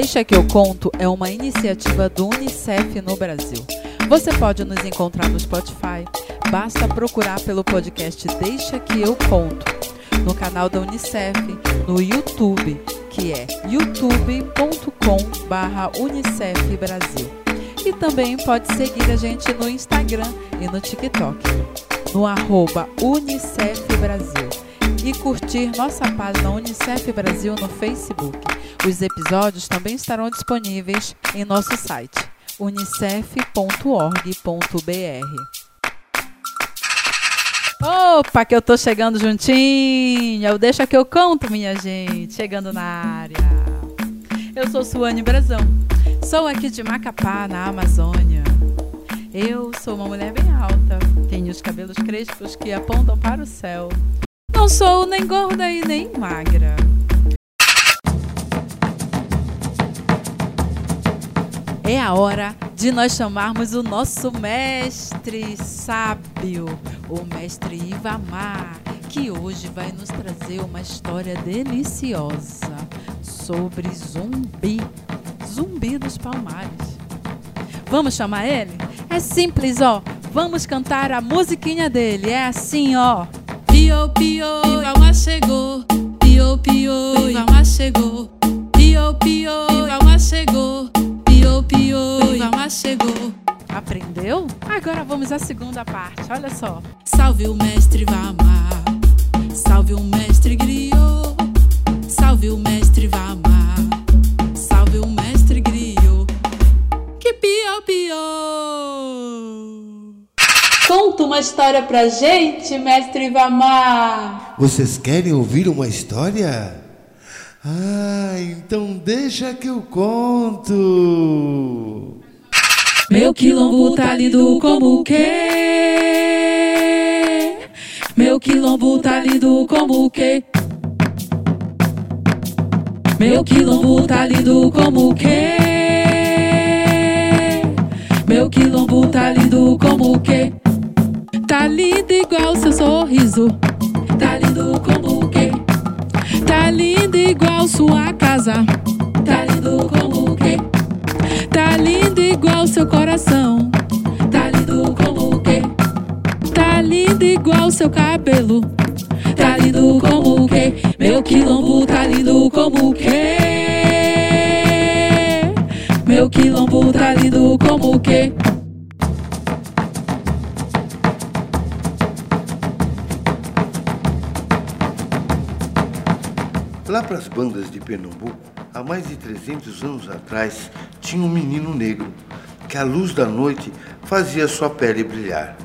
Deixa que eu conto é uma iniciativa do UNICEF no Brasil. Você pode nos encontrar no Spotify. Basta procurar pelo podcast Deixa que eu conto no canal da UNICEF, no YouTube, que é youtube.com/unicef Brasil. E também pode seguir a gente no Instagram e no TikTok, no arroba Unicef Brasil. E curtir nossa página Unicef Brasil no Facebook. Os episódios também estarão disponíveis em nosso site unicef.org.br. Opa, que eu tô chegando juntinho. Deixa que eu conto, minha gente. Chegando na área. Eu sou Suane Brazão. Sou aqui de Macapá, na Amazônia. Eu sou uma mulher bem alta. Tenho os cabelos crespos que apontam para o céu. Não sou nem gorda e nem magra. É a hora de nós chamarmos o nosso mestre sábio, o mestre Ivamar, que hoje vai nos trazer uma história deliciosa sobre zumbi, zumbi dos palmares. Vamos chamar ele? É simples, ó. Vamos cantar a musiquinha dele. É assim, ó. Pio, pio, Ivamar chegou. Pio, pio, Ivamar chegou. Vamos à segunda parte. Olha só. Salve o mestre Ivamar. Salve o mestre griot. Salve o mestre Ivamar. Salve o mestre griot. Que pio, pio. Conta uma história pra gente, mestre Ivamar. Vocês querem ouvir uma história? Ah, então deixa que eu conto. Meu quilombo tá lindo como o quê? Meu quilombo tá lindo como o quê? Meu quilombo tá lindo como o quê? Meu quilombo tá lindo como o quê? Tá lindo igual seu sorriso. Tá lindo como o quê? Tá lindo igual sua casa. Igual seu coração. Tá lindo como o quê? Tá lindo igual seu cabelo. Tá lindo como o quê? Meu quilombo tá lindo como o quê? Meu quilombo tá lindo como o quê? Lá para as bandas de Pernambuco, há mais de 300 anos atrás, tinha um menino negro que, à luz da noite, fazia sua pele brilhar.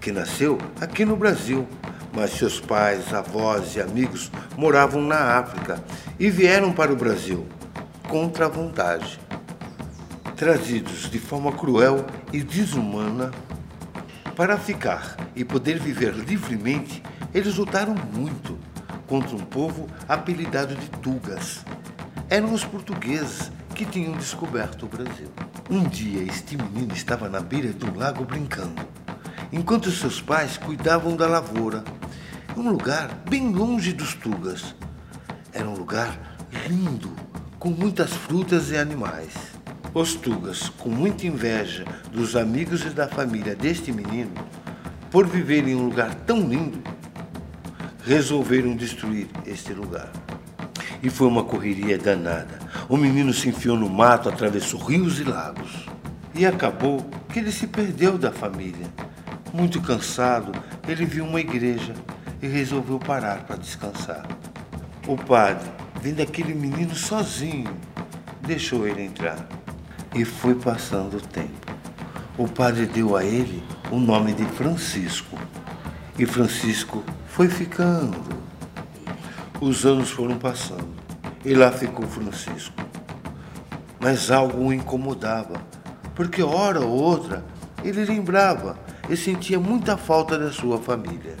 Que nasceu aqui no Brasil, mas seus pais, avós e amigos moravam na África e vieram para o Brasil contra a vontade. Trazidos de forma cruel e desumana, para ficar e poder viver livremente, eles lutaram muito contra um povo apelidado de Tugas. Eram os portugueses que tinham descoberto o Brasil. Um dia, este menino estava na beira de um lago brincando, enquanto seus pais cuidavam da lavoura, um lugar bem longe dos Tugas. Era um lugar lindo, com muitas frutas e animais. Os Tugas, com muita inveja dos amigos e da família deste menino, por viver em um lugar tão lindo, resolveram destruir este lugar. E foi uma correria danada. O menino se enfiou no mato, atravessou rios e lagos. E acabou que ele se perdeu da família. Muito cansado, ele viu uma igreja e resolveu parar para descansar. O padre, vendo aquele menino sozinho, deixou ele entrar. E foi passando o tempo. O padre deu a ele o nome de Francisco. E Francisco foi ficando. Os anos foram passando e lá ficou Francisco. Mas algo o incomodava, porque hora ou outra ele lembrava e sentia muita falta da sua família.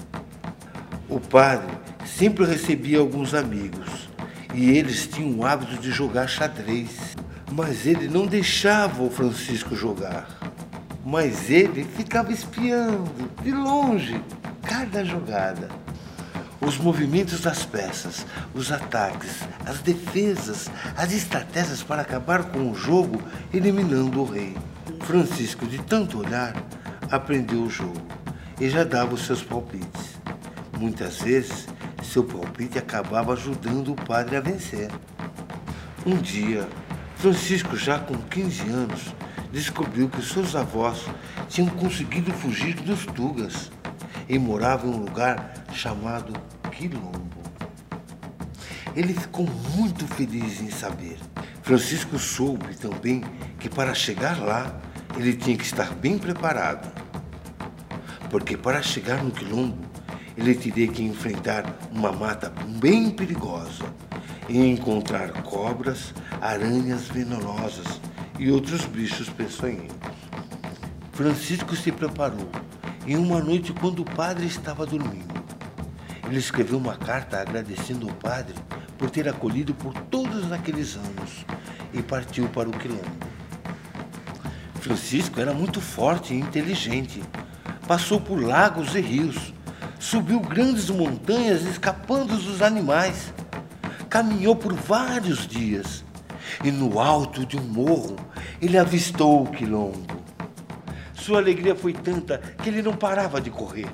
O padre sempre recebia alguns amigos e eles tinham o hábito de jogar xadrez, mas ele não deixava o Francisco jogar. Mas ele ficava espiando de longe cada jogada. Os movimentos das peças, os ataques, as defesas, as estratégias para acabar com o jogo, eliminando o rei. Francisco, de tanto olhar, aprendeu o jogo e já dava os seus palpites. Muitas vezes, seu palpite acabava ajudando o padre a vencer. Um dia, Francisco, já com 15 anos, descobriu que seus avós tinham conseguido fugir dos Tugas e moravam em um lugar chamado Quilombo. Ele ficou muito feliz em saber. Francisco soube também que para chegar lá ele tinha que estar bem preparado. Porque para chegar no Quilombo ele teria que enfrentar uma mata bem perigosa e encontrar cobras, aranhas venenosas e outros bichos peçonhentos. Francisco se preparou e uma noite, quando o padre estava dormindo, ele escreveu uma carta agradecendo ao padre por ter acolhido por todos aqueles anos e partiu para o quilombo. Francisco era muito forte e inteligente. Passou por lagos e rios, subiu grandes montanhas escapando dos animais. Caminhou por vários dias e no alto de um morro ele avistou o quilombo. Sua alegria foi tanta que ele não parava de correr.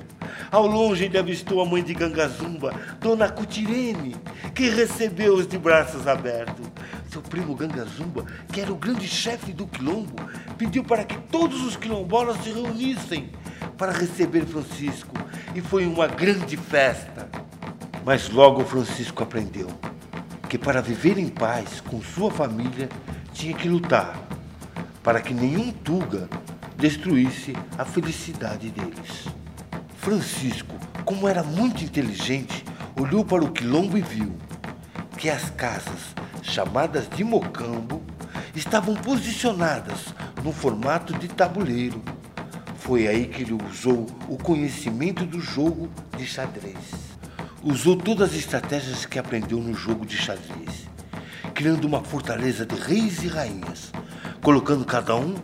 Ao longe ele avistou a mãe de Gangazumba, Dona Cutirene, que recebeu-os de braços abertos. Seu primo Gangazumba, que era o grande chefe do quilombo, pediu para que todos os quilombolas se reunissem para receber Francisco e foi uma grande festa. Mas logo Francisco aprendeu que para viver em paz com sua família tinha que lutar para que nenhum Tuga destruísse a felicidade deles. Francisco, como era muito inteligente, olhou para o quilombo e viu que as casas, chamadas de mocambo, estavam posicionadas no formato de tabuleiro. Foi aí que ele usou o conhecimento do jogo de xadrez. Usou todas as estratégias que aprendeu no jogo de xadrez, criando uma fortaleza de reis e rainhas, colocando cada um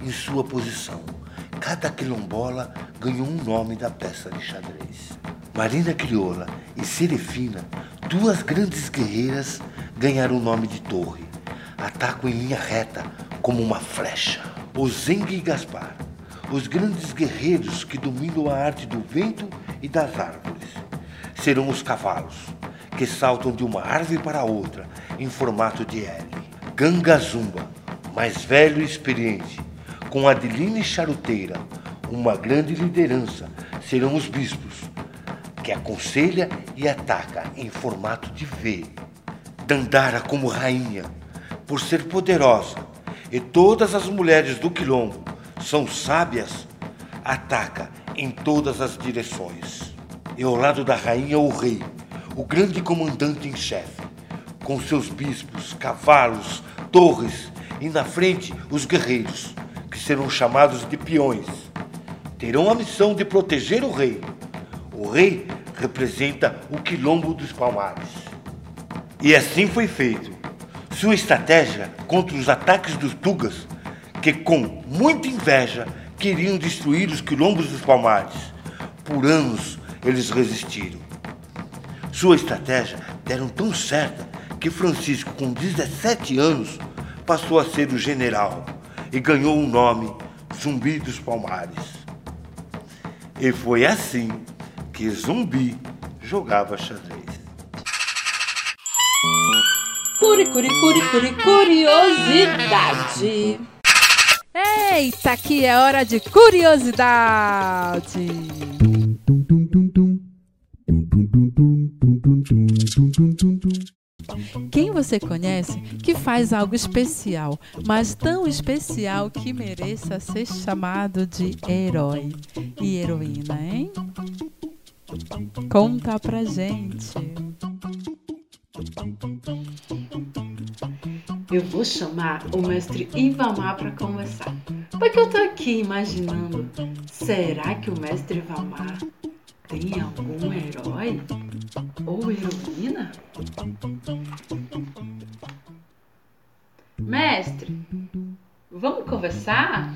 em sua posição. Cada quilombola ganhou um nome da peça de xadrez. Marina Crioula e Serefina, duas grandes guerreiras, ganharam o nome de torre. Atacam em linha reta, como uma flecha. Ozengue e Gaspar, os grandes guerreiros que dominam a arte do vento e das árvores. Serão os cavalos, que saltam de uma árvore para outra, em formato de L. Gangazumba, mais velho e experiente, com Adeline Charuteira, uma grande liderança, serão os bispos, que aconselha e ataca em formato de V. Dandara como rainha, por ser poderosa, e todas as mulheres do quilombo são sábias, ataca em todas as direções. E ao lado da rainha o rei, o grande comandante em chefe, com seus bispos, cavalos, torres e na frente os guerreiros que serão chamados de peões, terão a missão de proteger o rei. O rei representa o quilombo dos palmares. E assim foi feito. Sua estratégia contra os ataques dos Tugas, que com muita inveja queriam destruir os quilombos dos palmares. Por anos eles resistiram. Sua estratégia deram tão certa que Francisco, com 17 anos, passou a ser o general e ganhou o nome Zumbi dos Palmares. E foi assim que Zumbi jogava xadrez. Curi, curi, curi, curi, curiosidade. Eita, aqui é hora de curiosidade. Você conhece que faz algo especial, mas tão especial que mereça ser chamado de herói e heroína, hein? Conta pra gente. Eu vou chamar o mestre Ivamar para conversar. Porque eu tô aqui imaginando, será que o mestre Vamar tem algum herói ou heroína? Mestre, vamos conversar?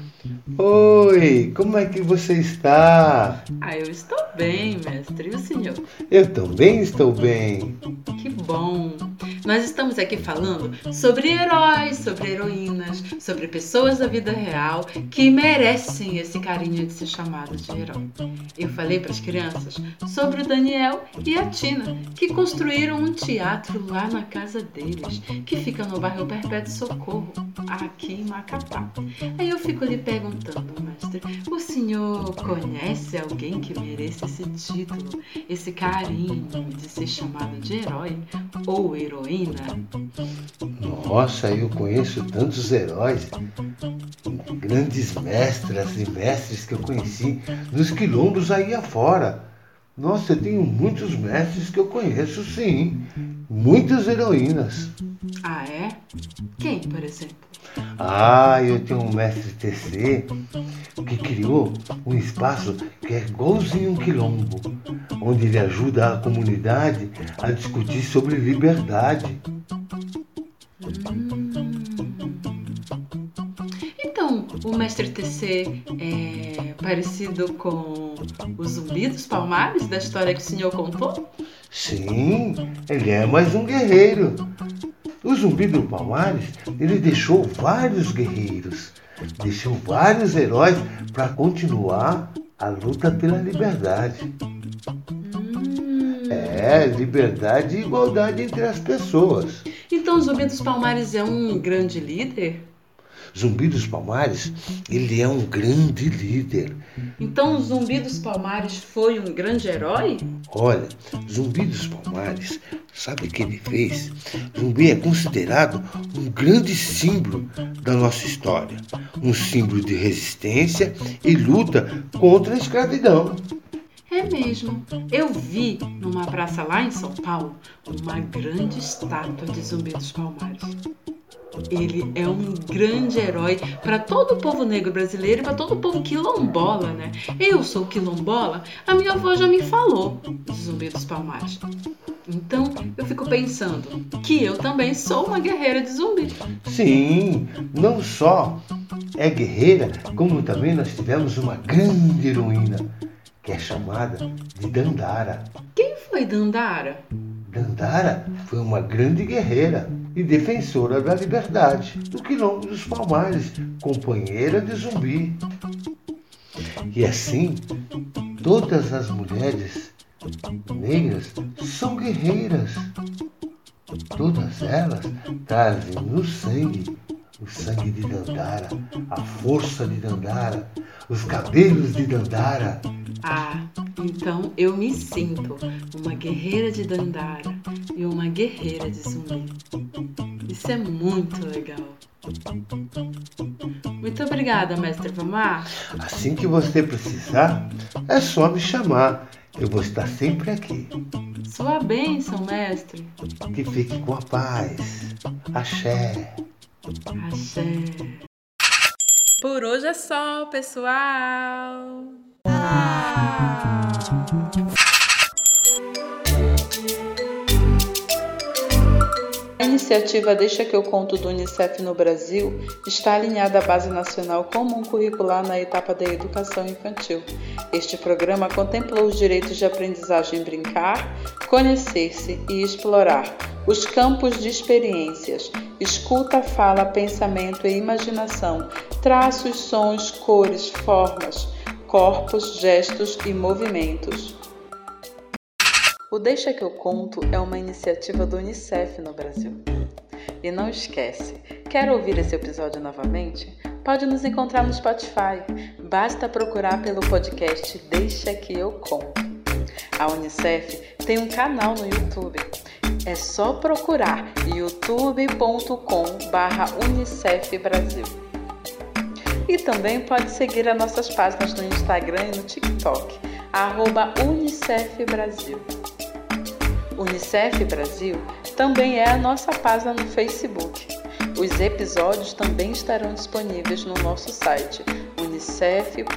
Oi, como é que você está? Ah, eu estou bem, mestre. E o senhor? Eu também estou bem. Que bom! Nós estamos aqui falando sobre heróis, sobre heroínas, sobre pessoas da vida real que merecem esse carinho de ser chamado de herói. Eu falei para as crianças sobre o Daniel e a Tina, que construíram um teatro lá na casa deles, que fica no bairro Perpétuo Socorro, aqui em Macapá. Aí eu fico lhe perguntando, mestre, o senhor conhece alguém que mereça esse título, esse carinho de ser chamado de herói ou heroína? Nossa, eu conheço tantos heróis, grandes mestras e mestres que eu conheci nos quilombos aí afora. Nossa, eu tenho muitos mestres que eu conheço, sim. Muitas heroínas. Ah, é? Quem, por exemplo? Ah, eu tenho um mestre TC que criou um espaço que é igualzinho um quilombo, onde ele ajuda a comunidade a discutir sobre liberdade. Então, o mestre TC é parecido com o zumbi dos palmares da história que o senhor contou? Sim, ele é mais um guerreiro. O zumbi do Palmares, ele deixou vários guerreiros, deixou vários heróis para continuar a luta pela liberdade. É, liberdade e igualdade entre as pessoas. Então o Zumbi dos Palmares é um grande líder? Zumbi dos Palmares, ele é um grande líder. Então o Zumbi dos Palmares foi um grande herói? Olha, Zumbi dos Palmares, sabe o que ele fez? Zumbi é considerado um grande símbolo da nossa história. Um símbolo de resistência e luta contra a escravidão. É mesmo. Eu vi numa praça lá em São Paulo uma grande estátua de Zumbi dos Palmares. Ele é um grande herói para todo o povo negro brasileiro e para todo o povo quilombola, né? Eu sou quilombola, a minha avó já me falou de Zumbi dos Palmares. Então eu fico pensando que eu também sou uma guerreira de zumbi. Sim, não só é guerreira, como também nós tivemos uma grande heroína, que é chamada de Dandara. Quem foi Dandara? Dandara foi uma grande guerreira e defensora da liberdade do quilombo dos Palmares, companheira de zumbi. E assim, todas as mulheres negras são guerreiras. Todas elas trazem no sangue o sangue de Dandara, a força de Dandara, os cabelos de Dandara. Ah, então eu me sinto uma guerreira de Dandara e uma guerreira de zumbi. Isso é muito legal. Muito obrigada, mestre Vamar. Assim que você precisar, é só me chamar. Eu vou estar sempre aqui. Sua bênção, mestre. Que fique com a paz. Axé. Axé. Por hoje é só, pessoal. A iniciativa Deixa que eu conto do Unicef no Brasil está alinhada à Base Nacional Comum Curricular na etapa da educação infantil. Este programa contempla os direitos de aprendizagem brincar, conhecer-se e explorar, os campos de experiências, escuta, fala, pensamento e imaginação, traços, sons, cores, formas, corpos, gestos e movimentos. O Deixa que eu conto é uma iniciativa do Unicef no Brasil. E não esquece, quer ouvir esse episódio novamente? Pode nos encontrar no Spotify. Basta procurar pelo podcast Deixa que eu conto. A Unicef tem um canal no YouTube. É só procurar youtube.com/unicef Brasil. E também pode seguir as nossas páginas no Instagram e no TikTok, arroba Unicef Brasil. Unicef Brasil também é a nossa página no Facebook. Os episódios também estarão disponíveis no nosso site unicef.org.br.